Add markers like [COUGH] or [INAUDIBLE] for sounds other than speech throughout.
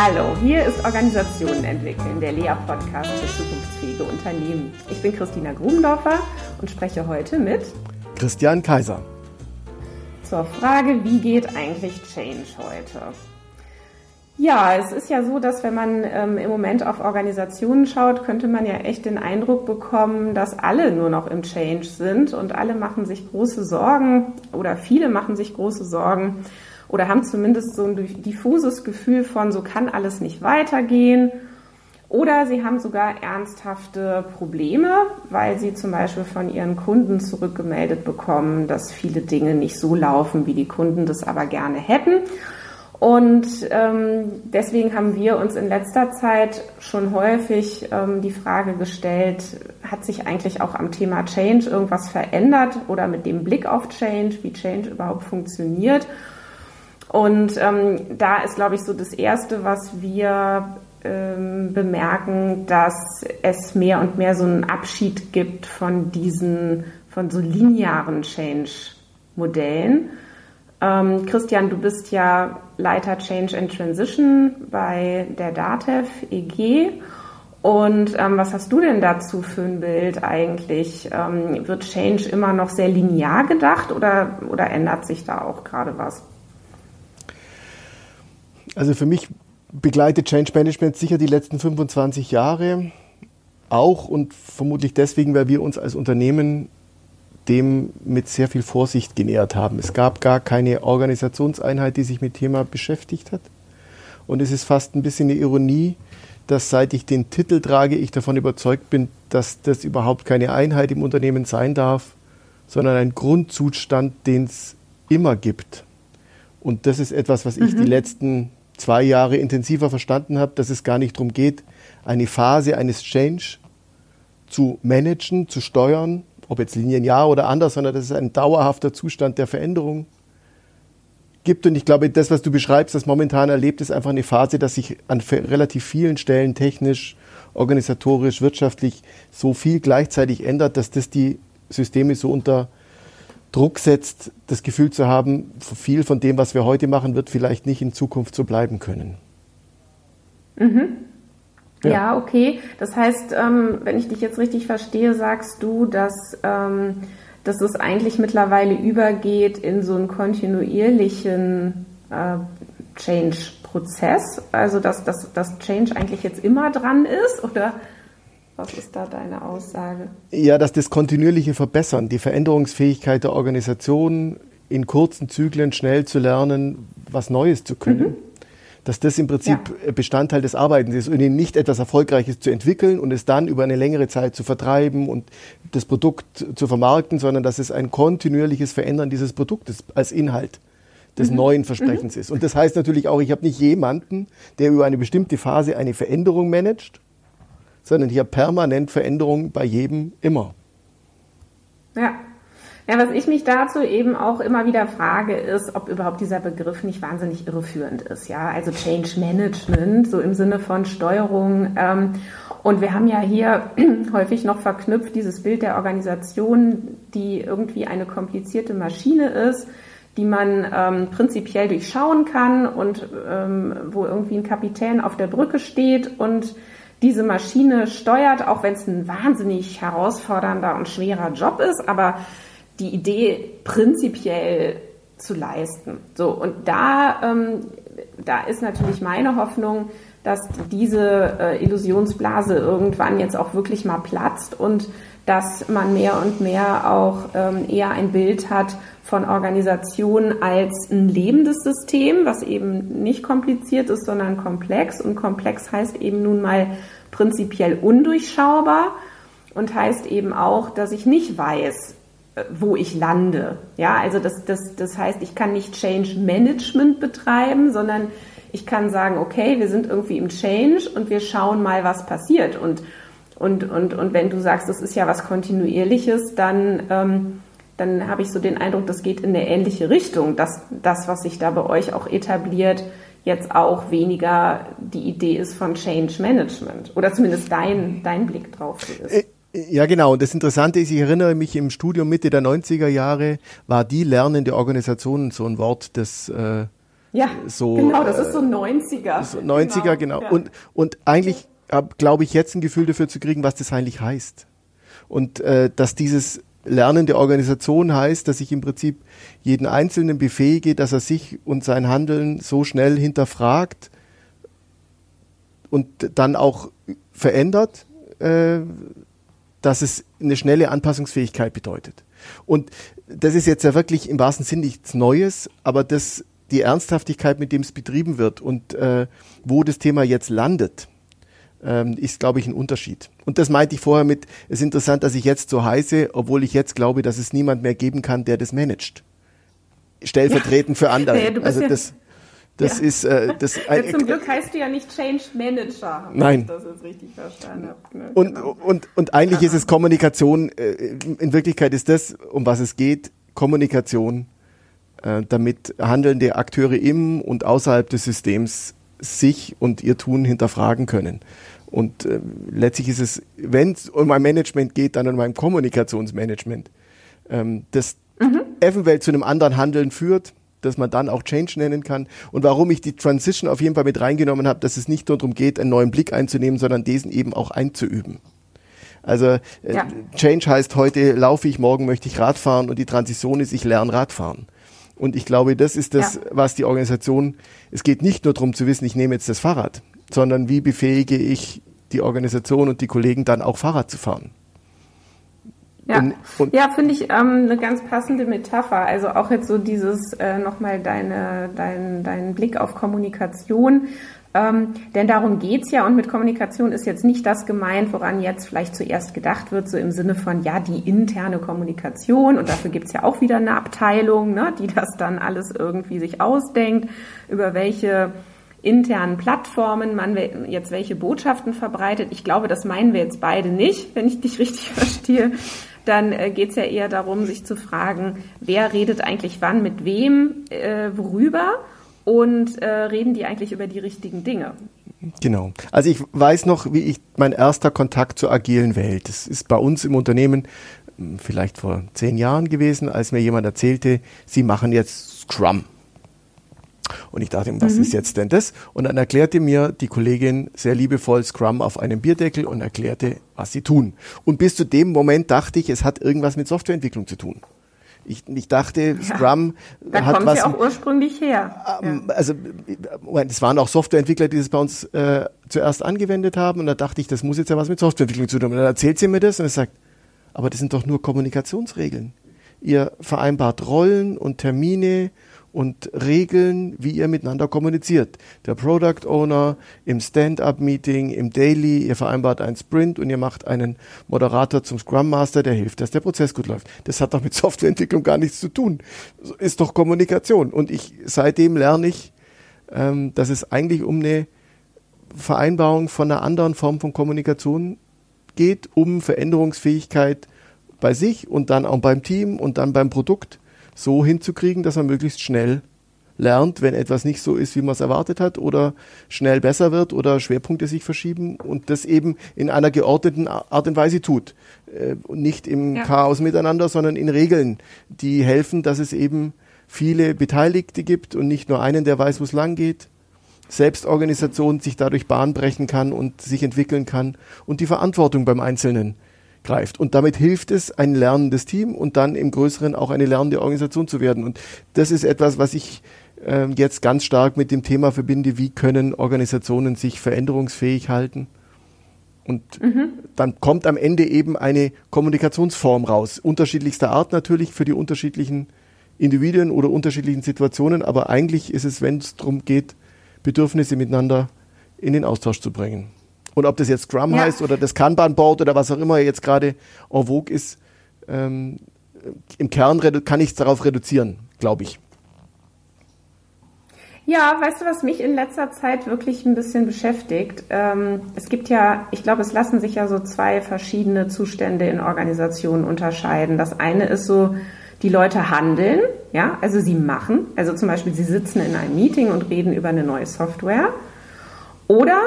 Hallo, hier ist Organisationen entwickeln, der Lea-Podcast für zukunftsfähige Unternehmen. Ich bin Christina Grubendorfer und spreche heute mit Christian Kaiser. Zur Frage, wie geht eigentlich Change heute? Ja, es ist ja so, dass wenn man ähm, im Moment auf Organisationen schaut, könnte man ja echt den Eindruck bekommen, dass alle nur noch im Change sind und alle machen sich große Sorgen oder viele machen sich große Sorgen oder haben zumindest so ein diffuses Gefühl von, so kann alles nicht weitergehen. Oder sie haben sogar ernsthafte Probleme, weil sie zum Beispiel von ihren Kunden zurückgemeldet bekommen, dass viele Dinge nicht so laufen, wie die Kunden das aber gerne hätten. Und ähm, deswegen haben wir uns in letzter Zeit schon häufig ähm, die Frage gestellt, hat sich eigentlich auch am Thema Change irgendwas verändert oder mit dem Blick auf Change, wie Change überhaupt funktioniert? Und ähm, da ist, glaube ich, so das Erste, was wir ähm, bemerken, dass es mehr und mehr so einen Abschied gibt von diesen, von so linearen Change-Modellen. Ähm, Christian, du bist ja Leiter Change and Transition bei der DATEV EG. Und ähm, was hast du denn dazu für ein Bild eigentlich? Ähm, wird Change immer noch sehr linear gedacht oder, oder ändert sich da auch gerade was? Also für mich begleitet Change Management sicher die letzten 25 Jahre auch und vermutlich deswegen, weil wir uns als Unternehmen dem mit sehr viel Vorsicht genähert haben. Es gab gar keine Organisationseinheit, die sich mit dem Thema beschäftigt hat. Und es ist fast ein bisschen eine Ironie, dass seit ich den Titel trage, ich davon überzeugt bin, dass das überhaupt keine Einheit im Unternehmen sein darf, sondern ein Grundzustand, den es immer gibt. Und das ist etwas, was ich mhm. die letzten zwei Jahre intensiver verstanden habe, dass es gar nicht darum geht, eine Phase eines Change zu managen, zu steuern, ob jetzt linear oder anders, sondern dass es ein dauerhafter Zustand der Veränderung gibt. Und ich glaube, das, was du beschreibst, das momentan erlebt, ist einfach eine Phase, dass sich an relativ vielen Stellen technisch, organisatorisch, wirtschaftlich so viel gleichzeitig ändert, dass das die Systeme so unter Druck setzt, das Gefühl zu haben, viel von dem, was wir heute machen, wird vielleicht nicht in Zukunft so bleiben können. Mhm. Ja. ja. okay. Das heißt, ähm, wenn ich dich jetzt richtig verstehe, sagst du, dass, ähm, dass es eigentlich mittlerweile übergeht in so einen kontinuierlichen äh, Change-Prozess. Also dass, dass, dass Change eigentlich jetzt immer dran ist, oder? Was ist da deine Aussage? Ja, dass das kontinuierliche Verbessern, die Veränderungsfähigkeit der Organisation, in kurzen Zyklen schnell zu lernen, was Neues zu können. Mhm. Dass das im Prinzip ja. Bestandteil des Arbeitens ist und nicht etwas Erfolgreiches zu entwickeln und es dann über eine längere Zeit zu vertreiben und das Produkt zu vermarkten, sondern dass es ein kontinuierliches Verändern dieses Produktes als Inhalt des mhm. neuen Versprechens mhm. ist. Und das heißt natürlich auch, ich habe nicht jemanden, der über eine bestimmte Phase eine Veränderung managt sondern hier permanent Veränderungen bei jedem immer. Ja. Ja, was ich mich dazu eben auch immer wieder frage, ist, ob überhaupt dieser Begriff nicht wahnsinnig irreführend ist. Ja, also Change Management, so im Sinne von Steuerung. Ähm, und wir haben ja hier [CLEARS THROAT] häufig noch verknüpft dieses Bild der Organisation, die irgendwie eine komplizierte Maschine ist, die man ähm, prinzipiell durchschauen kann und ähm, wo irgendwie ein Kapitän auf der Brücke steht und diese Maschine steuert, auch wenn es ein wahnsinnig herausfordernder und schwerer Job ist, aber die Idee prinzipiell zu leisten. So, und da, ähm, da ist natürlich meine Hoffnung, dass diese äh, Illusionsblase irgendwann jetzt auch wirklich mal platzt und dass man mehr und mehr auch ähm, eher ein Bild hat von Organisationen als ein lebendes System, was eben nicht kompliziert ist, sondern komplex. Und komplex heißt eben nun mal prinzipiell undurchschaubar und heißt eben auch, dass ich nicht weiß, äh, wo ich lande. Ja, also das, das, das heißt, ich kann nicht Change Management betreiben, sondern ich kann sagen, okay, wir sind irgendwie im Change und wir schauen mal, was passiert. Und und, und, und wenn du sagst, das ist ja was Kontinuierliches, dann, ähm, dann habe ich so den Eindruck, das geht in eine ähnliche Richtung, dass das, was sich da bei euch auch etabliert, jetzt auch weniger die Idee ist von Change Management oder zumindest dein, dein Blick drauf ist. Äh, ja, genau. Und das Interessante ist, ich erinnere mich im Studium Mitte der 90er Jahre war die lernende Organisation so ein Wort, das äh, Ja, so, genau, das ist so 90er. So 90er, genau. genau. Ja. Und, und eigentlich glaube ich jetzt ein Gefühl dafür zu kriegen, was das eigentlich heißt. Und äh, dass dieses Lernen der Organisation heißt, dass ich im Prinzip jeden Einzelnen befähige, dass er sich und sein Handeln so schnell hinterfragt und dann auch verändert, äh, dass es eine schnelle Anpassungsfähigkeit bedeutet. Und das ist jetzt ja wirklich im wahrsten Sinne nichts Neues, aber das, die Ernsthaftigkeit, mit dem es betrieben wird und äh, wo das Thema jetzt landet, ähm, ist, glaube ich, ein Unterschied. Und das meinte ich vorher mit, es ist interessant, dass ich jetzt so heiße, obwohl ich jetzt glaube, dass es niemand mehr geben kann, der das managt. Stellvertretend ja. für andere. Ja, also das, das ja. ist äh, das. Äh, zum Glück heißt du ja nicht Change Manager. Nein. Das ist richtig verstanden. Ne? Und, genau. und, und eigentlich ist es Kommunikation. Äh, in Wirklichkeit ist das, um was es geht, Kommunikation, äh, damit handelnde Akteure im und außerhalb des Systems sich und ihr Tun hinterfragen können. Und äh, letztlich ist es, wenn es um mein Management geht, dann um mein Kommunikationsmanagement, ähm, das mhm. eventuell zu einem anderen Handeln führt, dass man dann auch Change nennen kann. Und warum ich die Transition auf jeden Fall mit reingenommen habe, dass es nicht nur darum geht, einen neuen Blick einzunehmen, sondern diesen eben auch einzuüben. Also äh, ja. Change heißt heute laufe ich, morgen möchte ich Radfahren und die Transition ist, ich lerne Radfahren. Und ich glaube, das ist das, ja. was die Organisation, es geht nicht nur darum zu wissen, ich nehme jetzt das Fahrrad, sondern wie befähige ich die Organisation und die Kollegen dann auch Fahrrad zu fahren. Ja, und, und ja finde ich ähm, eine ganz passende Metapher. Also auch jetzt so dieses äh, nochmal deine, dein, dein Blick auf Kommunikation. Ähm, denn darum geht's ja und mit Kommunikation ist jetzt nicht das gemeint, woran jetzt vielleicht zuerst gedacht wird, so im Sinne von, ja, die interne Kommunikation und dafür gibt's ja auch wieder eine Abteilung, ne, die das dann alles irgendwie sich ausdenkt, über welche internen Plattformen man jetzt welche Botschaften verbreitet. Ich glaube, das meinen wir jetzt beide nicht, wenn ich dich richtig [LAUGHS] verstehe. Dann äh, geht es ja eher darum, sich zu fragen, wer redet eigentlich wann mit wem, äh, worüber und äh, reden die eigentlich über die richtigen Dinge. Genau. Also ich weiß noch, wie ich mein erster Kontakt zur agilen Welt. Das ist bei uns im Unternehmen hm, vielleicht vor zehn Jahren gewesen, als mir jemand erzählte, sie machen jetzt Scrum. Und ich dachte, was mhm. ist jetzt denn das? Und dann erklärte mir die Kollegin sehr liebevoll Scrum auf einem Bierdeckel und erklärte, was sie tun. Und bis zu dem Moment dachte ich, es hat irgendwas mit Softwareentwicklung zu tun. Ich, ich dachte, Scrum ja, hat was. Da kommt ja auch ursprünglich her. Ähm, ja. Also, es waren auch Softwareentwickler, die das bei uns äh, zuerst angewendet haben. Und da dachte ich, das muss jetzt ja was mit Softwareentwicklung zu tun haben. Und dann erzählt sie mir das und er sagt, aber das sind doch nur Kommunikationsregeln. Ihr vereinbart Rollen und Termine und Regeln, wie ihr miteinander kommuniziert. Der Product Owner im Stand-up-Meeting, im Daily, ihr vereinbart einen Sprint und ihr macht einen Moderator zum Scrum Master, der hilft, dass der Prozess gut läuft. Das hat doch mit [LAUGHS] Softwareentwicklung gar nichts zu tun. Ist doch Kommunikation. Und ich seitdem lerne ich, ähm, dass es eigentlich um eine Vereinbarung von einer anderen Form von Kommunikation geht, um Veränderungsfähigkeit bei sich und dann auch beim Team und dann beim Produkt so hinzukriegen, dass man möglichst schnell lernt, wenn etwas nicht so ist, wie man es erwartet hat oder schnell besser wird oder Schwerpunkte sich verschieben und das eben in einer geordneten Art und Weise tut. Äh, nicht im ja. Chaos miteinander, sondern in Regeln, die helfen, dass es eben viele Beteiligte gibt und nicht nur einen, der weiß, wo es lang geht. Selbstorganisation sich dadurch Bahn brechen kann und sich entwickeln kann und die Verantwortung beim Einzelnen greift. Und damit hilft es, ein lernendes Team und dann im Größeren auch eine lernende Organisation zu werden. Und das ist etwas, was ich äh, jetzt ganz stark mit dem Thema verbinde, wie können Organisationen sich veränderungsfähig halten. Und mhm. dann kommt am Ende eben eine Kommunikationsform raus. Unterschiedlichster Art natürlich für die unterschiedlichen Individuen oder unterschiedlichen Situationen. Aber eigentlich ist es, wenn es darum geht, Bedürfnisse miteinander in den Austausch zu bringen. Und ob das jetzt Scrum ja. heißt oder das Kanban-Board oder was auch immer jetzt gerade en vogue ist, ähm, im Kern kann ich es darauf reduzieren, glaube ich. Ja, weißt du, was mich in letzter Zeit wirklich ein bisschen beschäftigt? Ähm, es gibt ja, ich glaube, es lassen sich ja so zwei verschiedene Zustände in Organisationen unterscheiden. Das eine ist so, die Leute handeln, ja, also sie machen, also zum Beispiel sie sitzen in einem Meeting und reden über eine neue Software. Oder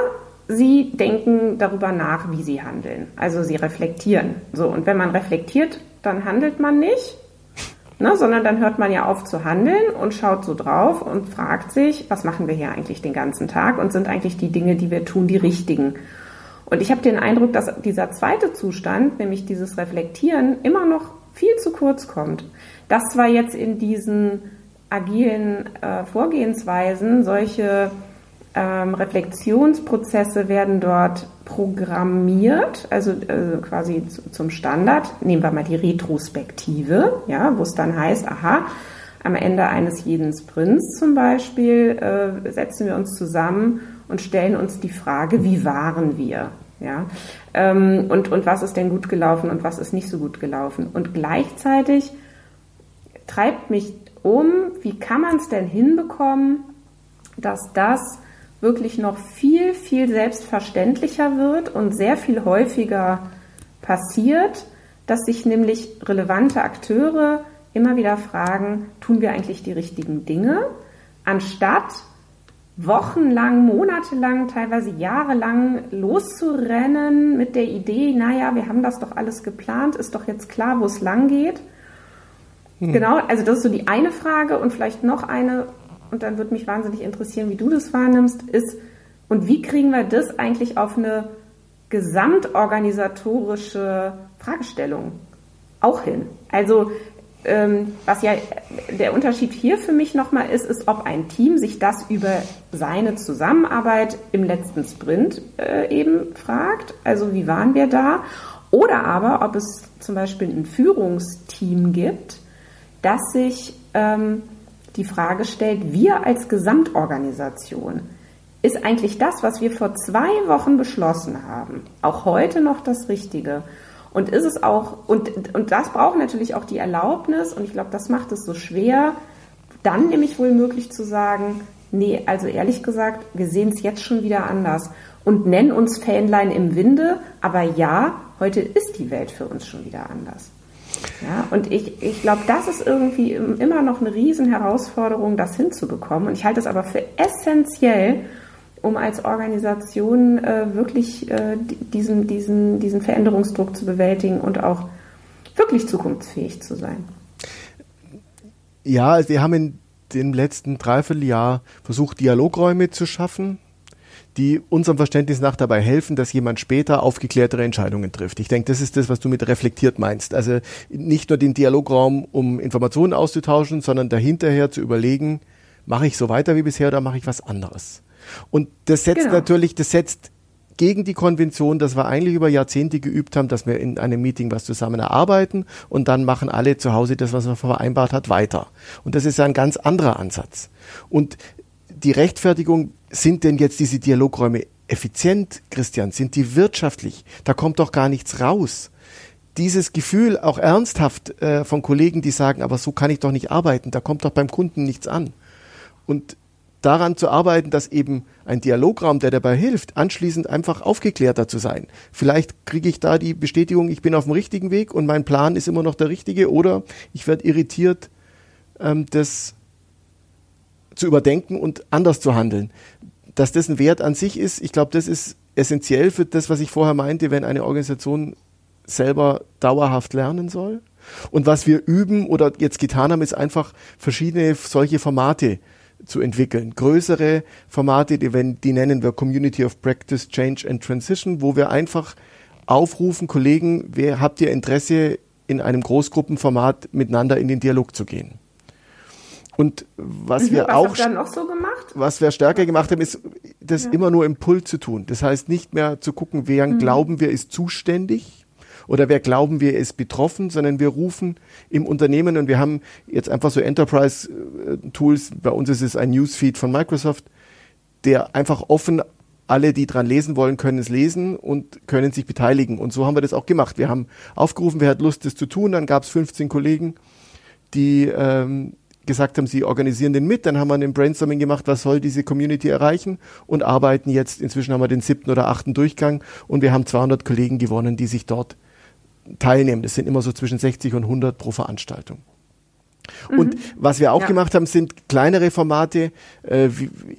sie denken darüber nach, wie sie handeln. Also sie reflektieren. So, und wenn man reflektiert, dann handelt man nicht. Ne, sondern dann hört man ja auf zu handeln und schaut so drauf und fragt sich, was machen wir hier eigentlich den ganzen Tag und sind eigentlich die Dinge, die wir tun, die richtigen. Und ich habe den Eindruck, dass dieser zweite Zustand, nämlich dieses Reflektieren, immer noch viel zu kurz kommt. Das zwar jetzt in diesen agilen äh, Vorgehensweisen solche ähm, Reflexionsprozesse werden dort programmiert, also äh, quasi zu, zum Standard. Nehmen wir mal die Retrospektive, ja, wo es dann heißt, aha, am Ende eines jeden Sprints zum Beispiel äh, setzen wir uns zusammen und stellen uns die Frage, wie waren wir? Ja, ähm, und, und was ist denn gut gelaufen und was ist nicht so gut gelaufen? Und gleichzeitig treibt mich um, wie kann man es denn hinbekommen, dass das wirklich noch viel, viel selbstverständlicher wird und sehr viel häufiger passiert, dass sich nämlich relevante Akteure immer wieder fragen, tun wir eigentlich die richtigen Dinge, anstatt wochenlang, monatelang, teilweise jahrelang loszurennen mit der Idee, naja, wir haben das doch alles geplant, ist doch jetzt klar, wo es lang geht. Hm. Genau, also das ist so die eine Frage und vielleicht noch eine, und dann würde mich wahnsinnig interessieren, wie du das wahrnimmst, ist, und wie kriegen wir das eigentlich auf eine gesamtorganisatorische Fragestellung auch hin? Also ähm, was ja der Unterschied hier für mich nochmal ist, ist, ob ein Team sich das über seine Zusammenarbeit im letzten Sprint äh, eben fragt, also wie waren wir da, oder aber ob es zum Beispiel ein Führungsteam gibt, das sich ähm, die Frage stellt, wir als Gesamtorganisation, ist eigentlich das, was wir vor zwei Wochen beschlossen haben, auch heute noch das Richtige? Und ist es auch, und, und das braucht natürlich auch die Erlaubnis, und ich glaube, das macht es so schwer, dann nämlich wohl möglich zu sagen, nee, also ehrlich gesagt, wir sehen es jetzt schon wieder anders und nennen uns Fähnlein im Winde, aber ja, heute ist die Welt für uns schon wieder anders. Ja, und ich, ich glaube, das ist irgendwie immer noch eine Riesenherausforderung, das hinzubekommen. Und ich halte es aber für essentiell, um als Organisation äh, wirklich äh, diesen, diesen, diesen Veränderungsdruck zu bewältigen und auch wirklich zukunftsfähig zu sein. Ja, wir haben in dem letzten Dreivierteljahr versucht, Dialogräume zu schaffen die unserem Verständnis nach dabei helfen, dass jemand später aufgeklärtere Entscheidungen trifft. Ich denke, das ist das, was du mit reflektiert meinst. Also nicht nur den Dialograum, um Informationen auszutauschen, sondern dahinterher zu überlegen, mache ich so weiter wie bisher oder mache ich was anderes? Und das setzt genau. natürlich, das setzt gegen die Konvention, dass wir eigentlich über Jahrzehnte geübt haben, dass wir in einem Meeting was zusammen erarbeiten und dann machen alle zu Hause das, was man vereinbart hat, weiter. Und das ist ja ein ganz anderer Ansatz. Und die Rechtfertigung, sind denn jetzt diese Dialogräume effizient, Christian? Sind die wirtschaftlich? Da kommt doch gar nichts raus. Dieses Gefühl auch ernsthaft äh, von Kollegen, die sagen, aber so kann ich doch nicht arbeiten, da kommt doch beim Kunden nichts an. Und daran zu arbeiten, dass eben ein Dialograum, der dabei hilft, anschließend einfach aufgeklärter zu sein. Vielleicht kriege ich da die Bestätigung, ich bin auf dem richtigen Weg und mein Plan ist immer noch der richtige oder ich werde irritiert, ähm, das zu überdenken und anders zu handeln. Dass das ein Wert an sich ist, ich glaube, das ist essentiell für das, was ich vorher meinte, wenn eine Organisation selber dauerhaft lernen soll. Und was wir üben oder jetzt getan haben, ist einfach verschiedene solche Formate zu entwickeln. Größere Formate, die, die nennen wir Community of Practice, Change and Transition, wo wir einfach aufrufen, Kollegen, wer habt ihr Interesse, in einem Großgruppenformat miteinander in den Dialog zu gehen? Und was mhm, wir was auch so was wir stärker gemacht haben, ist das ja. immer nur im Pull zu tun. Das heißt nicht mehr zu gucken, wer mhm. glauben wir ist zuständig oder wer glauben wir ist betroffen, sondern wir rufen im Unternehmen und wir haben jetzt einfach so Enterprise Tools. Bei uns ist es ein Newsfeed von Microsoft, der einfach offen alle, die dran lesen wollen, können es lesen und können sich beteiligen. Und so haben wir das auch gemacht. Wir haben aufgerufen, wer hat Lust, das zu tun. Dann gab es 15 Kollegen, die ähm, gesagt haben, sie organisieren den mit. Dann haben wir ein Brainstorming gemacht, was soll diese Community erreichen und arbeiten jetzt, inzwischen haben wir den siebten oder achten Durchgang und wir haben 200 Kollegen gewonnen, die sich dort teilnehmen. Das sind immer so zwischen 60 und 100 pro Veranstaltung. Mhm. Und was wir auch ja. gemacht haben, sind kleinere Formate. Äh,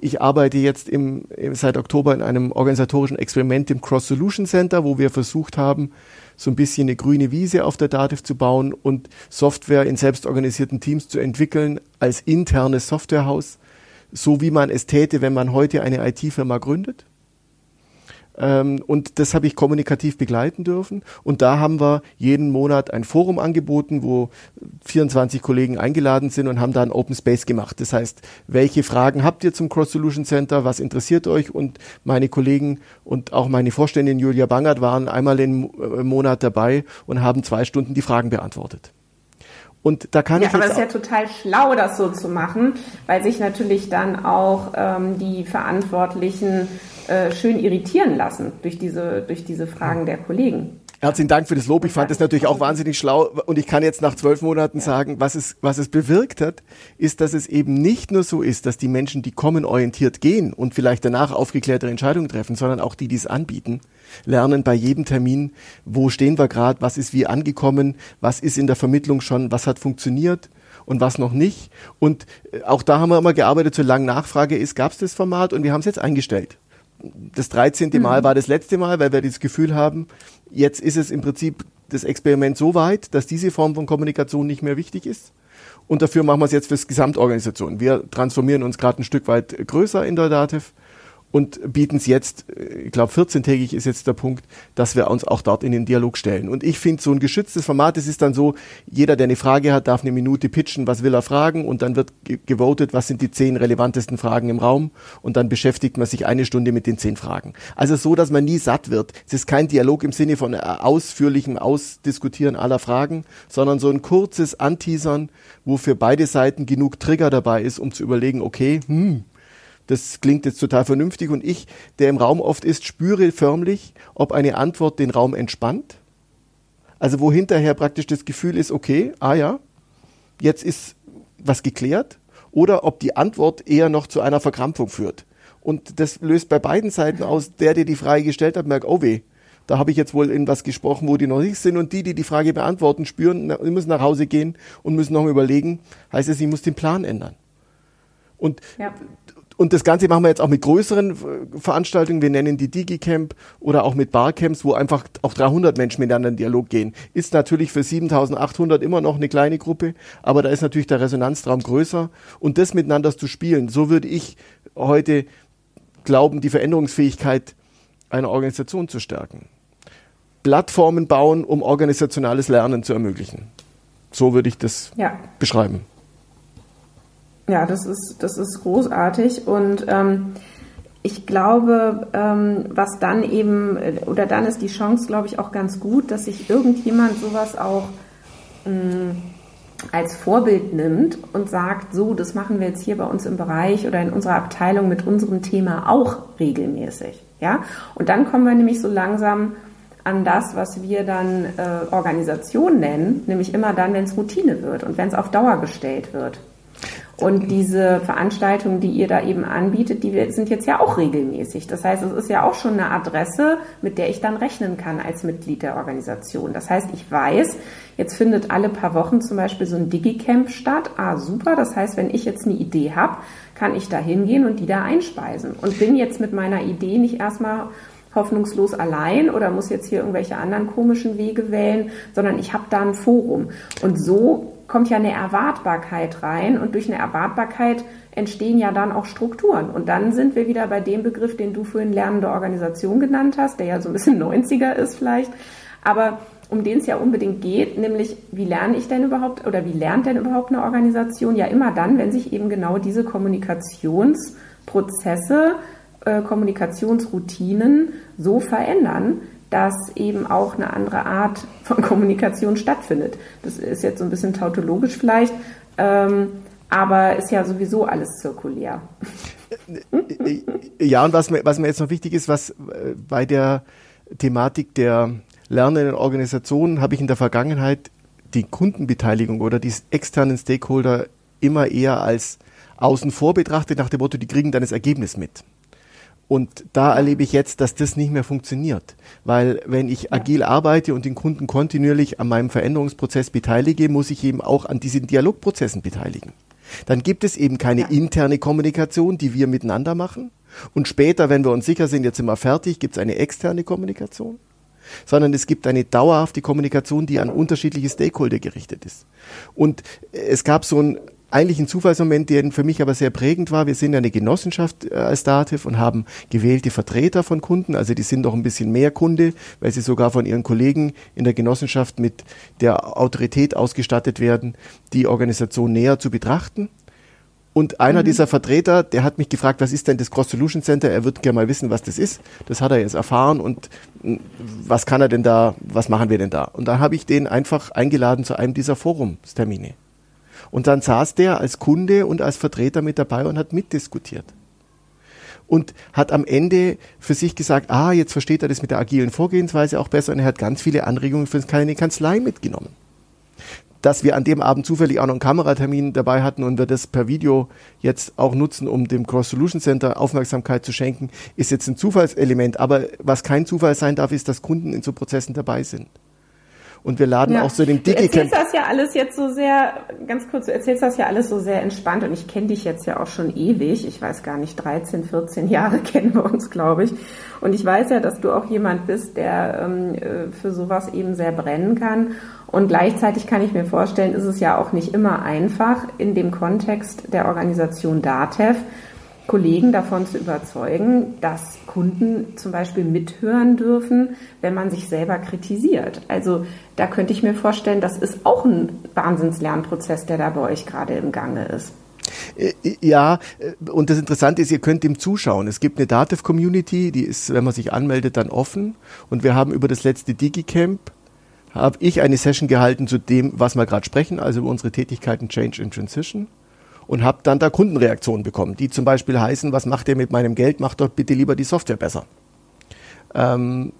ich arbeite jetzt im, seit Oktober in einem organisatorischen Experiment im Cross Solution Center, wo wir versucht haben, so ein bisschen eine grüne Wiese auf der Dativ zu bauen und Software in selbstorganisierten Teams zu entwickeln als internes Softwarehaus, so wie man es täte, wenn man heute eine IT-Firma gründet. Ähm, und das habe ich kommunikativ begleiten dürfen. Und da haben wir jeden Monat ein Forum angeboten, wo 24 Kollegen eingeladen sind und haben da ein Open Space gemacht. Das heißt, welche Fragen habt ihr zum Cross Solution Center? Was interessiert euch? Und meine Kollegen und auch meine Vorständin Julia Bangert waren einmal im äh, Monat dabei und haben zwei Stunden die Fragen beantwortet. Und da kann ja, ich aber es ist ja total schlau, das so zu machen, weil sich natürlich dann auch ähm, die Verantwortlichen äh, schön irritieren lassen durch diese, durch diese Fragen der Kollegen. Herzlichen Dank für das Lob. Ich fand das natürlich auch wahnsinnig schlau. Und ich kann jetzt nach zwölf Monaten sagen, was es, was es bewirkt hat, ist, dass es eben nicht nur so ist, dass die Menschen, die kommen, orientiert gehen und vielleicht danach aufgeklärtere Entscheidungen treffen, sondern auch die, die es anbieten, lernen bei jedem Termin, wo stehen wir gerade, was ist wie angekommen, was ist in der Vermittlung schon, was hat funktioniert und was noch nicht. Und äh, auch da haben wir immer gearbeitet, solange Nachfrage ist, gab es das Format und wir haben es jetzt eingestellt das 13. Mhm. Mal war das letzte Mal, weil wir das Gefühl haben, jetzt ist es im Prinzip das Experiment so weit, dass diese Form von Kommunikation nicht mehr wichtig ist. Und dafür machen wir es jetzt fürs Gesamtorganisation. Wir transformieren uns gerade ein Stück weit größer in der Dativ und bieten es jetzt, äh, ich glaube 14-tägig ist jetzt der Punkt, dass wir uns auch dort in den Dialog stellen. Und ich finde so ein geschütztes Format, es ist dann so, jeder, der eine Frage hat, darf eine Minute pitchen, was will er fragen und dann wird gewotet, was sind die zehn relevantesten Fragen im Raum und dann beschäftigt man sich eine Stunde mit den zehn Fragen. Also so, dass man nie satt wird. Es ist kein Dialog im Sinne von äh, ausführlichem Ausdiskutieren aller Fragen, sondern so ein kurzes Anteasern, wo für beide Seiten genug Trigger dabei ist, um zu überlegen, okay, hm, das klingt jetzt total vernünftig und ich, der im Raum oft ist, spüre förmlich, ob eine Antwort den Raum entspannt. Also wo hinterher praktisch das Gefühl ist, okay, ah ja, jetzt ist was geklärt oder ob die Antwort eher noch zu einer Verkrampfung führt. Und das löst bei beiden Seiten aus, der, der die Frage gestellt hat, merkt, oh weh, da habe ich jetzt wohl in was gesprochen, wo die noch nicht sind. Und die, die die Frage beantworten, spüren, müssen nach Hause gehen und müssen noch mal überlegen, heißt es, ich muss den Plan ändern. Und ja und das Ganze machen wir jetzt auch mit größeren äh, Veranstaltungen. Wir nennen die DigiCamp oder auch mit Barcamps, wo einfach auch 300 Menschen miteinander in Dialog gehen. Ist natürlich für 7800 immer noch eine kleine Gruppe, aber da ist natürlich der Resonanztraum größer. Und das miteinander zu spielen, so würde ich heute glauben, die Veränderungsfähigkeit einer Organisation zu stärken. Plattformen bauen, um organisationales Lernen zu ermöglichen. So würde ich das ja. beschreiben. Ja, das ist, das ist großartig und ähm, ich glaube, ähm, was dann eben, oder dann ist die Chance, glaube ich, auch ganz gut, dass sich irgendjemand sowas auch ähm, als Vorbild nimmt und sagt, so, das machen wir jetzt hier bei uns im Bereich oder in unserer Abteilung mit unserem Thema auch regelmäßig. Ja? Und dann kommen wir nämlich so langsam an das, was wir dann äh, Organisation nennen, nämlich immer dann, wenn es Routine wird und wenn es auf Dauer gestellt wird. Und diese Veranstaltungen, die ihr da eben anbietet, die sind jetzt ja auch regelmäßig. Das heißt, es ist ja auch schon eine Adresse, mit der ich dann rechnen kann als Mitglied der Organisation. Das heißt, ich weiß, jetzt findet alle paar Wochen zum Beispiel so ein Digicamp statt. Ah, super. Das heißt, wenn ich jetzt eine Idee habe, kann ich da hingehen und die da einspeisen. Und bin jetzt mit meiner Idee nicht erstmal hoffnungslos allein oder muss jetzt hier irgendwelche anderen komischen Wege wählen, sondern ich habe da ein Forum. Und so kommt ja eine Erwartbarkeit rein und durch eine Erwartbarkeit entstehen ja dann auch Strukturen. Und dann sind wir wieder bei dem Begriff, den du vorhin lernende Organisation genannt hast, der ja so ein bisschen [LAUGHS] 90er ist vielleicht, aber um den es ja unbedingt geht, nämlich wie lerne ich denn überhaupt oder wie lernt denn überhaupt eine Organisation? Ja, immer dann, wenn sich eben genau diese Kommunikationsprozesse, äh, Kommunikationsroutinen so verändern, dass eben auch eine andere Art von [LAUGHS] Kommunikation stattfindet. Das ist jetzt so ein bisschen tautologisch vielleicht, ähm, aber ist ja sowieso alles zirkulär. Ja, und was mir, was mir jetzt noch wichtig ist, was äh, bei der Thematik der lernenden Organisationen habe ich in der Vergangenheit die Kundenbeteiligung oder die externen Stakeholder immer eher als außen vor betrachtet, nach dem Motto, die kriegen dann das Ergebnis mit. Und da erlebe ich jetzt, dass das nicht mehr funktioniert. Weil wenn ich agil arbeite und den Kunden kontinuierlich an meinem Veränderungsprozess beteilige, muss ich eben auch an diesen Dialogprozessen beteiligen. Dann gibt es eben keine interne Kommunikation, die wir miteinander machen. Und später, wenn wir uns sicher sind, jetzt sind wir fertig, gibt es eine externe Kommunikation. sondern es gibt eine dauerhafte Kommunikation, die an unterschiedliche Stakeholder gerichtet ist. Und es gab so einen eigentlich ein Zufallsmoment, der für mich aber sehr prägend war. Wir sind ja eine Genossenschaft äh, als Dativ und haben gewählte Vertreter von Kunden. Also die sind doch ein bisschen mehr Kunde, weil sie sogar von ihren Kollegen in der Genossenschaft mit der Autorität ausgestattet werden, die Organisation näher zu betrachten. Und einer mhm. dieser Vertreter, der hat mich gefragt, was ist denn das Cross Solution Center? Er wird gerne mal wissen, was das ist. Das hat er jetzt erfahren und hm, was kann er denn da, was machen wir denn da? Und dann habe ich den einfach eingeladen zu einem dieser Forumstermine. Und dann saß der als Kunde und als Vertreter mit dabei und hat mitdiskutiert. Und hat am Ende für sich gesagt, ah, jetzt versteht er das mit der agilen Vorgehensweise auch besser und er hat ganz viele Anregungen für seine Kanzlei mitgenommen dass wir an dem Abend zufällig auch noch einen Kameratermin dabei hatten und wir das per Video jetzt auch nutzen, um dem Cross Solution Center Aufmerksamkeit zu schenken, ist jetzt ein Zufallselement. Aber was kein Zufall sein darf, ist, dass Kunden in so Prozessen dabei sind. Und wir laden ja. auch zu dem Digicamp. Du erzählst das ja alles jetzt so sehr, ganz kurz, du erzählst das ja alles so sehr entspannt und ich kenne dich jetzt ja auch schon ewig. Ich weiß gar nicht, 13, 14 Jahre [LAUGHS] kennen wir uns, glaube ich. Und ich weiß ja, dass du auch jemand bist, der ähm, äh, für sowas eben sehr brennen kann. Und gleichzeitig kann ich mir vorstellen, ist es ja auch nicht immer einfach in dem Kontext der Organisation DATEV, Kollegen davon zu überzeugen, dass Kunden zum Beispiel mithören dürfen, wenn man sich selber kritisiert. Also da könnte ich mir vorstellen, das ist auch ein Wahnsinnslernprozess, der da bei euch gerade im Gange ist. Äh, ja, äh, und das Interessante ist, ihr könnt dem zuschauen. Es gibt eine Datev-Community, die ist, wenn man sich anmeldet, dann offen. Und wir haben über das letzte Digicamp habe ich eine Session gehalten zu dem, was wir gerade sprechen, also über unsere Tätigkeiten Change and Transition und habe dann da Kundenreaktionen bekommen, die zum Beispiel heißen, was macht ihr mit meinem Geld, macht doch bitte lieber die Software besser. Ähm,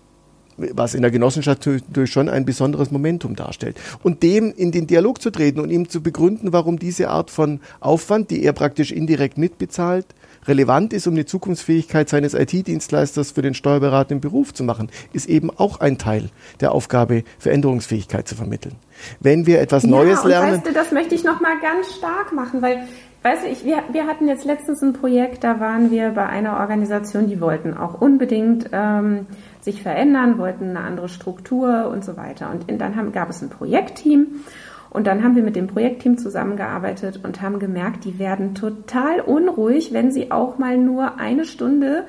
was in der Genossenschaft natürlich schon ein besonderes Momentum darstellt. Und dem in den Dialog zu treten und ihm zu begründen, warum diese Art von Aufwand, die er praktisch indirekt mitbezahlt, relevant ist, um die Zukunftsfähigkeit seines IT-Dienstleisters für den steuerberatenden Beruf zu machen, ist eben auch ein Teil der Aufgabe, Veränderungsfähigkeit zu vermitteln. Wenn wir etwas Neues ja, lernen. Weißt du, das möchte ich nochmal ganz stark machen, weil Weißt du, ich, wir, wir hatten jetzt letztens ein Projekt, da waren wir bei einer Organisation, die wollten auch unbedingt ähm, sich verändern, wollten eine andere Struktur und so weiter. Und in, dann haben, gab es ein Projektteam und dann haben wir mit dem Projektteam zusammengearbeitet und haben gemerkt, die werden total unruhig, wenn sie auch mal nur eine Stunde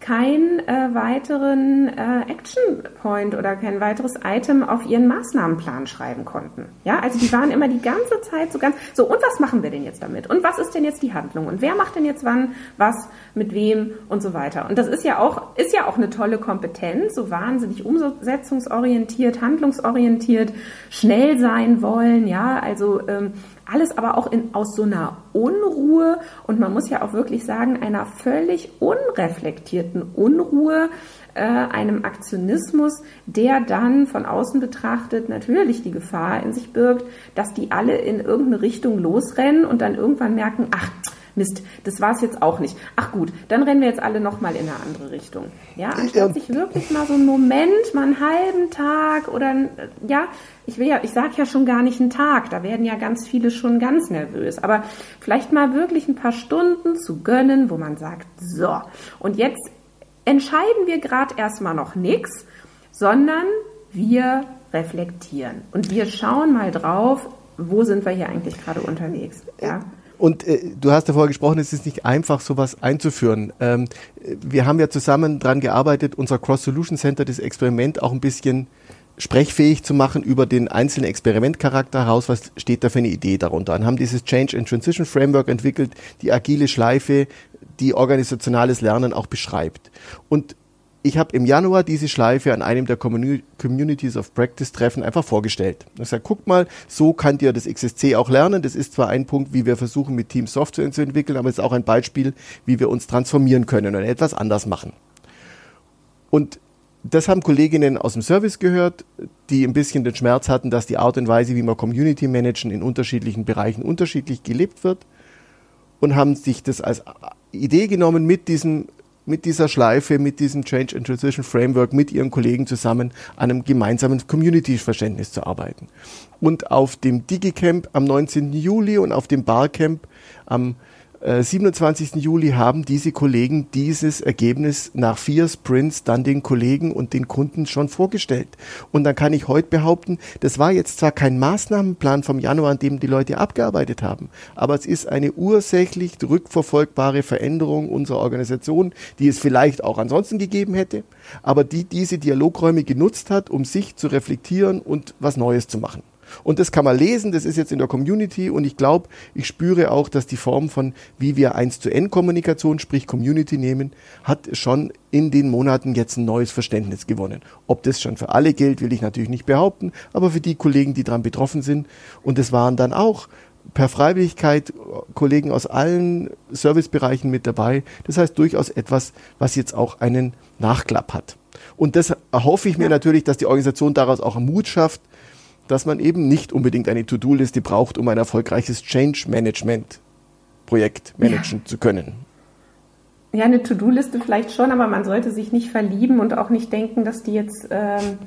keinen äh, weiteren äh, Action Point oder kein weiteres Item auf ihren Maßnahmenplan schreiben konnten. Ja, also die waren immer die ganze Zeit so ganz so und was machen wir denn jetzt damit und was ist denn jetzt die Handlung und wer macht denn jetzt wann was mit wem und so weiter. Und das ist ja auch ist ja auch eine tolle Kompetenz, so wahnsinnig umsetzungsorientiert, handlungsorientiert, schnell sein wollen. Ja, also ähm, alles aber auch in, aus so einer Unruhe und man muss ja auch wirklich sagen, einer völlig unreflektierten Unruhe, äh, einem Aktionismus, der dann von außen betrachtet natürlich die Gefahr in sich birgt, dass die alle in irgendeine Richtung losrennen und dann irgendwann merken, ach, Mist, das war es jetzt auch nicht. Ach gut, dann rennen wir jetzt alle nochmal in eine andere Richtung. Ja, anstatt sich wirklich mal so einen Moment, mal einen halben Tag oder ja, ich will ja, ich sage ja schon gar nicht einen Tag, da werden ja ganz viele schon ganz nervös, aber vielleicht mal wirklich ein paar Stunden zu gönnen, wo man sagt, so, und jetzt entscheiden wir gerade erstmal noch nichts, sondern wir reflektieren und wir schauen mal drauf, wo sind wir hier eigentlich gerade unterwegs. Ja? Und äh, du hast davor gesprochen, es ist nicht einfach, sowas einzuführen. Ähm, wir haben ja zusammen daran gearbeitet, unser Cross Solution Center, das Experiment auch ein bisschen sprechfähig zu machen über den einzelnen Experimentcharakter heraus, was steht da für eine Idee darunter. Und haben dieses Change and Transition Framework entwickelt, die agile Schleife, die organisationales Lernen auch beschreibt. Und ich habe im Januar diese Schleife an einem der Communities of Practice Treffen einfach vorgestellt. Ich sage, guckt mal, so könnt ihr das XSC auch lernen. Das ist zwar ein Punkt, wie wir versuchen, mit Team Software zu entwickeln, aber es ist auch ein Beispiel, wie wir uns transformieren können und etwas anders machen. Und das haben Kolleginnen aus dem Service gehört, die ein bisschen den Schmerz hatten, dass die Art und Weise, wie man Community managen, in unterschiedlichen Bereichen unterschiedlich gelebt wird und haben sich das als Idee genommen, mit diesem mit dieser Schleife, mit diesem Change and Transition Framework, mit ihren Kollegen zusammen an einem gemeinsamen Community-Verständnis zu arbeiten. Und auf dem DigiCamp am 19. Juli und auf dem Barcamp am 27. Äh, Juli haben diese Kollegen dieses Ergebnis nach vier Sprints dann den Kollegen und den Kunden schon vorgestellt. Und dann kann ich heute behaupten, das war jetzt zwar kein Maßnahmenplan vom Januar, an dem die Leute abgearbeitet haben, aber es ist eine ursächlich rückverfolgbare Veränderung unserer Organisation, die es vielleicht auch ansonsten gegeben hätte, aber die diese Dialogräume genutzt hat, um sich zu reflektieren und was Neues zu machen. Und das kann man lesen, das ist jetzt in der Community und ich glaube, ich spüre auch, dass die Form von, wie wir 1 zu N Kommunikation, sprich Community nehmen, hat schon in den Monaten jetzt ein neues Verständnis gewonnen. Ob das schon für alle gilt, will ich natürlich nicht behaupten, aber für die Kollegen, die daran betroffen sind. Und es waren dann auch per Freiwilligkeit Kollegen aus allen Servicebereichen mit dabei. Das heißt durchaus etwas, was jetzt auch einen Nachklapp hat. Und das erhoffe ich mir natürlich, dass die Organisation daraus auch Mut schafft, dass man eben nicht unbedingt eine To-Do-Liste braucht, um ein erfolgreiches Change-Management-Projekt managen ja. zu können. Ja, eine To-Do-Liste vielleicht schon, aber man sollte sich nicht verlieben und auch nicht denken, dass die jetzt ähm,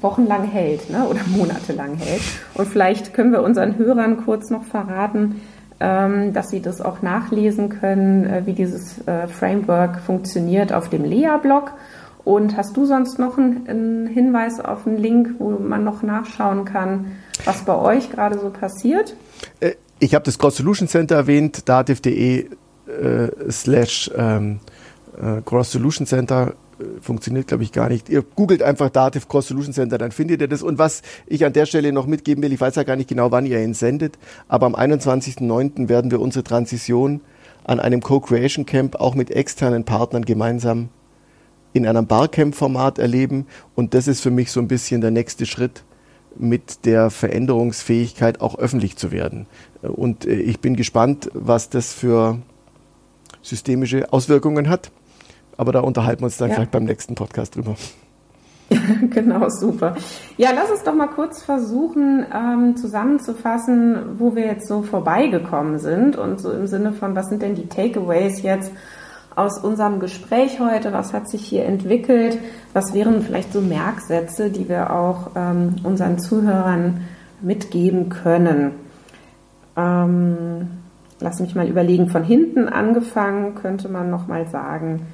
wochenlang hält ne? oder [LAUGHS] monatelang hält. Und vielleicht können wir unseren Hörern kurz noch verraten, ähm, dass sie das auch nachlesen können, äh, wie dieses äh, Framework funktioniert auf dem Lea-Blog. Und hast du sonst noch einen, Hinweis auf einen Link, wo man noch nachschauen kann, was bei euch gerade so passiert? Äh, ich habe das Cross Solution Center erwähnt, dativ.de äh, slash ähm, äh, Cross Solution Center äh, funktioniert, glaube ich, gar nicht. Ihr googelt einfach Dativ Cross Solution Center, dann findet ihr das. Und was ich an der Stelle noch mitgeben will, ich weiß ja gar nicht genau, wann ihr ihn sendet, aber am 21.09. werden wir unsere Transition an einem Co-Creation Camp auch mit externen Partnern gemeinsam in einem Barcamp-Format erleben. Und das ist für mich so ein bisschen der nächste Schritt mit der Veränderungsfähigkeit auch öffentlich zu werden. Und äh, ich bin gespannt, was das für systemische Auswirkungen hat. Aber da unterhalten wir uns dann ja. vielleicht beim nächsten Podcast drüber. [LAUGHS] genau, super. Ja, lass uns doch mal kurz versuchen ähm, zusammenzufassen, wo wir jetzt so vorbeigekommen sind und so im Sinne von, was sind denn die Takeaways jetzt aus unserem Gespräch heute? Was hat sich hier entwickelt? Was wären vielleicht so Merksätze, die wir auch ähm, unseren Zuhörern mitgeben können? Ähm, lass mich mal überlegen. Von hinten angefangen könnte man noch mal sagen,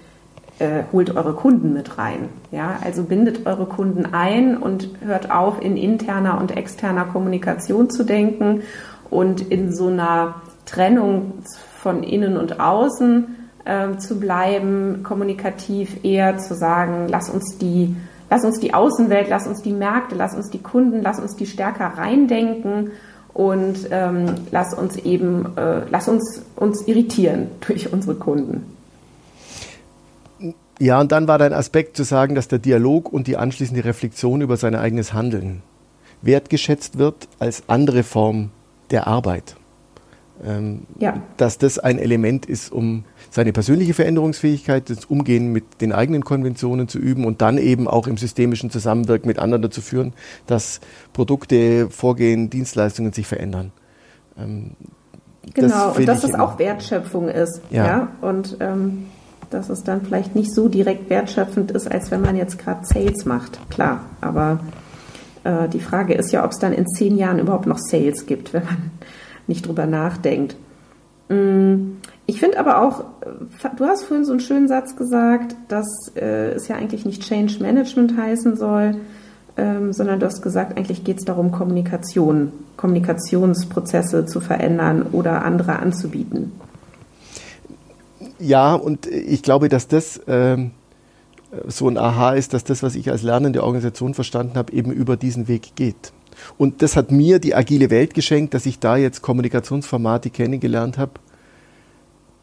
äh, holt eure Kunden mit rein. Ja, also bindet eure Kunden ein und hört auf, in interner und externer Kommunikation zu denken und in so einer Trennung von innen und außen äh, zu bleiben, kommunikativ eher zu sagen, lass uns die, lass uns die Außenwelt, lass uns die Märkte, lass uns die Kunden, lass uns die stärker reindenken und ähm, lass uns eben, äh, lass uns uns irritieren [LAUGHS] durch unsere Kunden. Ja, und dann war dein Aspekt zu sagen, dass der Dialog und die anschließende Reflexion über sein eigenes Handeln wertgeschätzt wird als andere Form der Arbeit. Ähm, ja. Dass das ein Element ist, um seine persönliche Veränderungsfähigkeit, das Umgehen mit den eigenen Konventionen zu üben und dann eben auch im systemischen Zusammenwirken mit anderen dazu führen, dass Produkte, Vorgehen, Dienstleistungen sich verändern. Ähm, genau, und dass es auch Wertschöpfung ist. Ja. ja? Und ähm, dass es dann vielleicht nicht so direkt wertschöpfend ist, als wenn man jetzt gerade Sales macht. Klar, aber äh, die Frage ist ja, ob es dann in zehn Jahren überhaupt noch Sales gibt, wenn man nicht drüber nachdenkt. Mm, ich finde aber auch, äh, du hast vorhin so einen schönen Satz gesagt, dass äh, es ja eigentlich nicht Change Management heißen soll, ähm, sondern du hast gesagt, eigentlich geht es darum, Kommunikation, Kommunikationsprozesse zu verändern oder andere anzubieten. Ja, und ich glaube, dass das ähm, so ein Aha ist, dass das, was ich als lernende Organisation verstanden habe, eben über diesen Weg geht. Und das hat mir die agile Welt geschenkt, dass ich da jetzt Kommunikationsformate kennengelernt habe,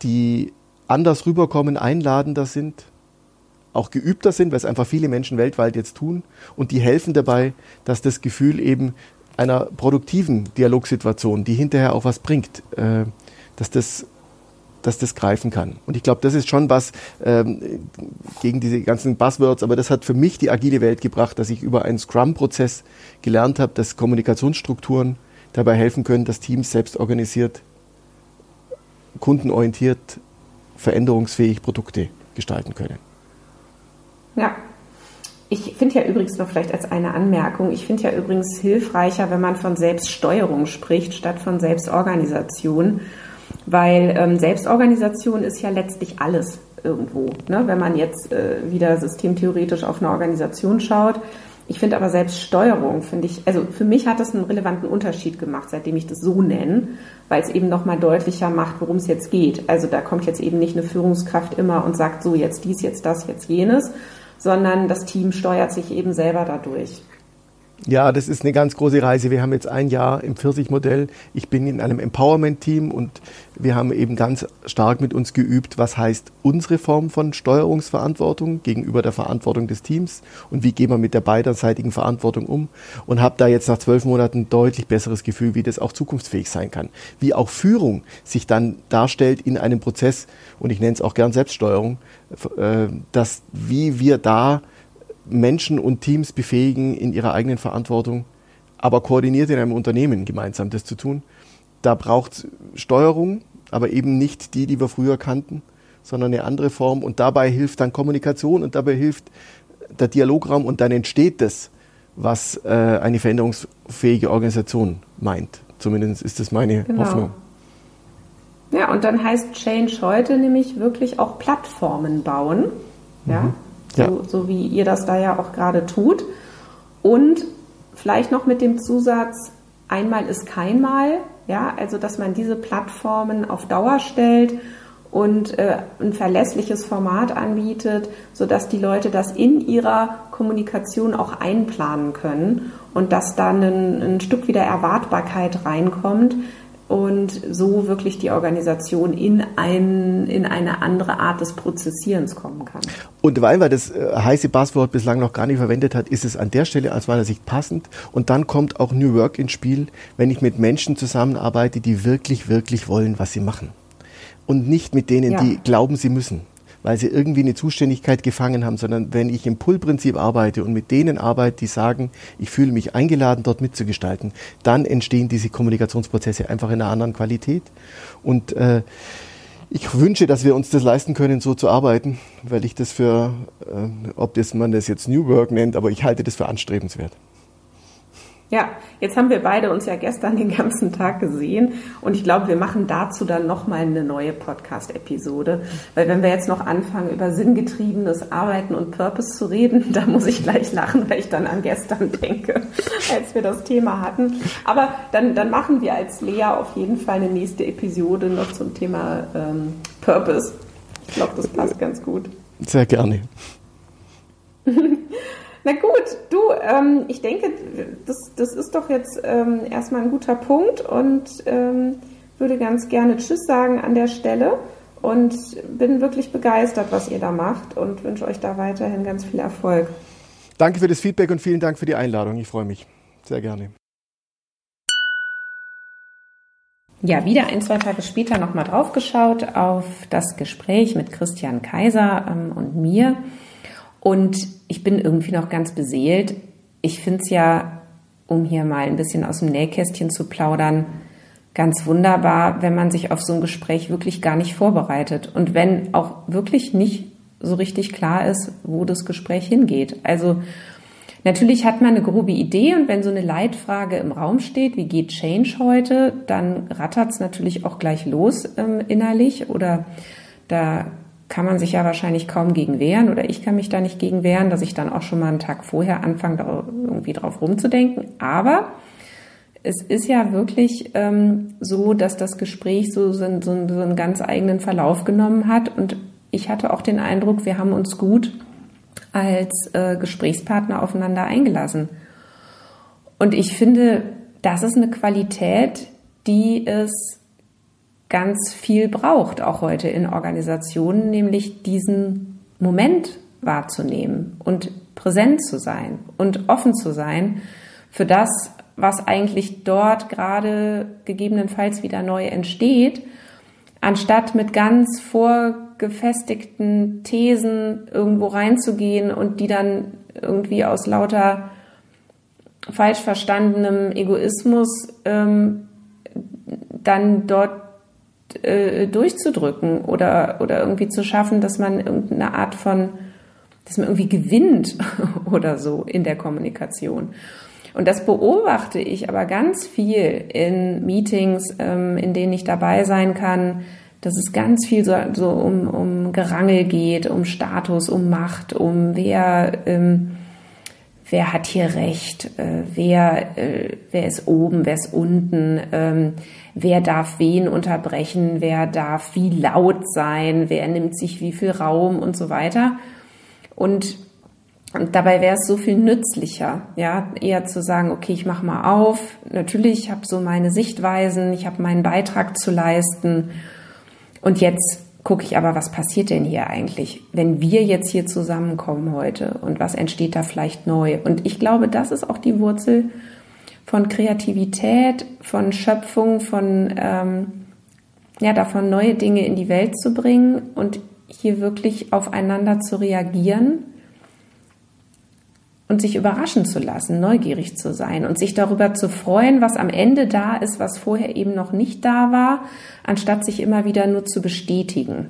die anders rüberkommen, einladender sind, auch geübter sind, weil es einfach viele Menschen weltweit jetzt tun. Und die helfen dabei, dass das Gefühl eben einer produktiven Dialogsituation, die hinterher auch was bringt, äh, dass das dass das greifen kann. Und ich glaube, das ist schon was ähm, gegen diese ganzen Buzzwords, aber das hat für mich die agile Welt gebracht, dass ich über einen Scrum-Prozess gelernt habe, dass Kommunikationsstrukturen dabei helfen können, dass Teams selbst organisiert, kundenorientiert, veränderungsfähig Produkte gestalten können. Ja. Ich finde ja übrigens noch vielleicht als eine Anmerkung, ich finde ja übrigens hilfreicher, wenn man von Selbststeuerung spricht, statt von Selbstorganisation. Weil ähm, Selbstorganisation ist ja letztlich alles irgendwo. Ne? Wenn man jetzt äh, wieder systemtheoretisch auf eine Organisation schaut. Ich finde aber selbst Steuerung, finde ich, also für mich hat das einen relevanten Unterschied gemacht, seitdem ich das so nenne, weil es eben nochmal deutlicher macht, worum es jetzt geht. Also da kommt jetzt eben nicht eine Führungskraft immer und sagt so jetzt dies, jetzt das, jetzt jenes, sondern das Team steuert sich eben selber dadurch. Ja, das ist eine ganz große Reise. Wir haben jetzt ein Jahr im Pfirsich-Modell. Ich bin in einem Empowerment-Team und wir haben eben ganz stark mit uns geübt, was heißt unsere Form von Steuerungsverantwortung gegenüber der Verantwortung des Teams und wie gehen wir mit der beiderseitigen Verantwortung um und habe da jetzt nach zwölf Monaten deutlich besseres Gefühl, wie das auch zukunftsfähig sein kann. Wie auch Führung sich dann darstellt in einem Prozess und ich nenne es auch gern Selbststeuerung, äh, dass wie wir da Menschen und Teams befähigen, in ihrer eigenen Verantwortung, aber koordiniert in einem Unternehmen gemeinsam das zu tun. Da braucht es Steuerung, aber eben nicht die, die wir früher kannten, sondern eine andere Form. Und dabei hilft dann Kommunikation und dabei hilft der Dialograum und dann entsteht das, was äh, eine veränderungsfähige Organisation meint. Zumindest ist das meine genau. Hoffnung. Ja, und dann heißt Change heute nämlich wirklich auch Plattformen bauen. Mhm ja. So, so wie ihr das da ja auch gerade tut. Und vielleicht noch mit dem Zusatz, einmal ist kein Mal, ja, also dass man diese Plattformen auf Dauer stellt und äh, ein verlässliches Format anbietet, sodass die Leute das in ihrer Kommunikation auch einplanen können und dass dann ein, ein Stück wieder Erwartbarkeit reinkommt, und so wirklich die Organisation in, ein, in eine andere Art des Prozessierens kommen kann. Und weil man das äh, heiße Buzzword bislang noch gar nicht verwendet hat, ist es an der Stelle aus meiner Sicht passend. Und dann kommt auch New Work ins Spiel, wenn ich mit Menschen zusammenarbeite, die wirklich, wirklich wollen, was sie machen. Und nicht mit denen, ja. die glauben, sie müssen weil sie irgendwie eine Zuständigkeit gefangen haben, sondern wenn ich im Pull-Prinzip arbeite und mit denen arbeite, die sagen, ich fühle mich eingeladen, dort mitzugestalten, dann entstehen diese Kommunikationsprozesse einfach in einer anderen Qualität. Und äh, ich wünsche, dass wir uns das leisten können, so zu arbeiten, weil ich das für, äh, ob das man das jetzt New Work nennt, aber ich halte das für anstrebenswert. Ja, jetzt haben wir beide uns ja gestern den ganzen Tag gesehen und ich glaube, wir machen dazu dann nochmal eine neue Podcast-Episode, weil wenn wir jetzt noch anfangen, über sinngetriebenes Arbeiten und Purpose zu reden, [LAUGHS] da muss ich gleich lachen, weil ich dann an gestern denke, als wir das Thema hatten. Aber dann, dann machen wir als Lea auf jeden Fall eine nächste Episode noch zum Thema ähm, Purpose. Ich glaube, das passt ganz gut. Sehr gerne. [LAUGHS] Na gut, du, ähm, ich denke, das, das ist doch jetzt ähm, erstmal ein guter Punkt und ähm, würde ganz gerne Tschüss sagen an der Stelle und bin wirklich begeistert, was ihr da macht und wünsche euch da weiterhin ganz viel Erfolg. Danke für das Feedback und vielen Dank für die Einladung. Ich freue mich. Sehr gerne. Ja, wieder ein, zwei Tage später nochmal draufgeschaut auf das Gespräch mit Christian Kaiser ähm, und mir. Und ich bin irgendwie noch ganz beseelt. Ich finde es ja, um hier mal ein bisschen aus dem Nähkästchen zu plaudern, ganz wunderbar, wenn man sich auf so ein Gespräch wirklich gar nicht vorbereitet und wenn auch wirklich nicht so richtig klar ist, wo das Gespräch hingeht. Also natürlich hat man eine grobe Idee und wenn so eine Leitfrage im Raum steht, wie geht Change heute, dann rattert es natürlich auch gleich los ähm, innerlich oder da kann man sich ja wahrscheinlich kaum gegen wehren oder ich kann mich da nicht gegen wehren, dass ich dann auch schon mal einen Tag vorher anfange, da irgendwie drauf rumzudenken. Aber es ist ja wirklich ähm, so, dass das Gespräch so, so, so, einen ganz eigenen Verlauf genommen hat und ich hatte auch den Eindruck, wir haben uns gut als äh, Gesprächspartner aufeinander eingelassen. Und ich finde, das ist eine Qualität, die es ganz viel braucht, auch heute in Organisationen, nämlich diesen Moment wahrzunehmen und präsent zu sein und offen zu sein für das, was eigentlich dort gerade gegebenenfalls wieder neu entsteht, anstatt mit ganz vorgefestigten Thesen irgendwo reinzugehen und die dann irgendwie aus lauter falsch verstandenem Egoismus ähm, dann dort äh, durchzudrücken oder, oder irgendwie zu schaffen, dass man irgendeine Art von, dass man irgendwie gewinnt [LAUGHS] oder so in der Kommunikation. Und das beobachte ich aber ganz viel in Meetings, ähm, in denen ich dabei sein kann, dass es ganz viel so, so um, um Gerangel geht, um Status, um Macht, um wer, ähm, wer hat hier Recht, äh, wer, äh, wer ist oben, wer ist unten, ähm, wer darf wen unterbrechen, wer darf wie laut sein, wer nimmt sich wie viel Raum und so weiter. Und und dabei wäre es so viel nützlicher, ja, eher zu sagen, okay, ich mache mal auf. Natürlich, ich habe so meine Sichtweisen, ich habe meinen Beitrag zu leisten. Und jetzt gucke ich aber, was passiert denn hier eigentlich, wenn wir jetzt hier zusammenkommen heute und was entsteht da vielleicht neu? Und ich glaube, das ist auch die Wurzel von Kreativität, von Schöpfung, von ähm, ja davon neue Dinge in die Welt zu bringen und hier wirklich aufeinander zu reagieren und sich überraschen zu lassen, neugierig zu sein und sich darüber zu freuen, was am Ende da ist, was vorher eben noch nicht da war, anstatt sich immer wieder nur zu bestätigen.